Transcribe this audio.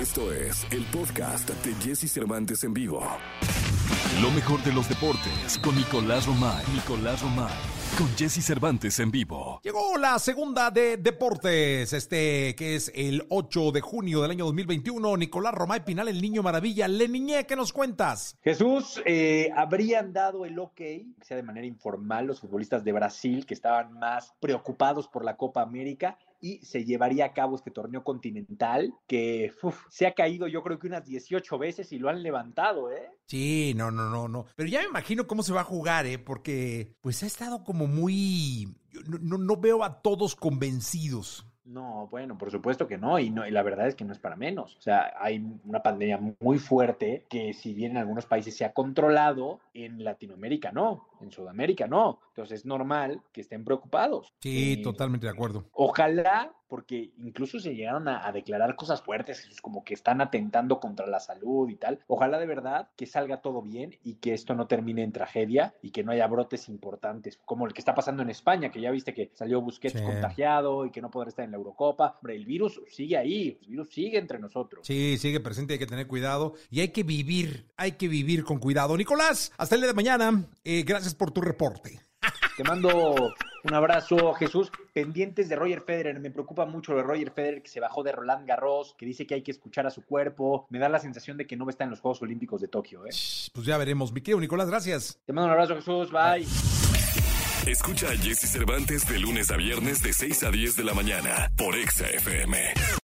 Esto es el podcast de Jesse Cervantes en vivo. Lo mejor de los deportes con Nicolás Romay. Nicolás Romay. Con Jesse Cervantes en vivo. Llegó la segunda de deportes, este que es el 8 de junio del año 2021. Nicolás Romay Pinal, el niño maravilla. Le niñé, ¿qué nos cuentas? Jesús, eh, habrían dado el ok, sea de manera informal, los futbolistas de Brasil que estaban más preocupados por la Copa América y se llevaría a cabo este torneo continental que se ha caído yo creo que unas 18 veces y lo han levantado, ¿eh? Sí, no, no, no, no. Pero ya me imagino cómo se va a jugar, ¿eh? Porque pues ha estado como muy... No, no, no veo a todos convencidos. No, bueno, por supuesto que no y, no, y la verdad es que no es para menos. O sea, hay una pandemia muy fuerte que si bien en algunos países se ha controlado, en Latinoamérica no, en Sudamérica no. Entonces es normal que estén preocupados. Sí, eh, totalmente de acuerdo. Ojalá, porque incluso se llegaron a, a, declarar cosas fuertes, como que están atentando contra la salud y tal. Ojalá de verdad que salga todo bien y que esto no termine en tragedia y que no haya brotes importantes, como el que está pasando en España, que ya viste que salió Busquets sí. contagiado y que no podrá estar en la Eurocopa. Hombre, el virus sigue ahí, el virus sigue entre nosotros. Sí, sigue presente, hay que tener cuidado y hay que vivir, hay que vivir con cuidado. Nicolás, hasta el día de mañana, eh, gracias por tu reporte. Te mando un abrazo, Jesús. Pendientes de Roger Federer. Me preocupa mucho lo de Roger Federer que se bajó de Roland Garros, que dice que hay que escuchar a su cuerpo. Me da la sensación de que no va a estar en los Juegos Olímpicos de Tokio. ¿eh? Pues ya veremos. Mi querido Nicolás, gracias. Te mando un abrazo, Jesús. Bye. Escucha a Jesse Cervantes de lunes a viernes de 6 a 10 de la mañana por Exa FM.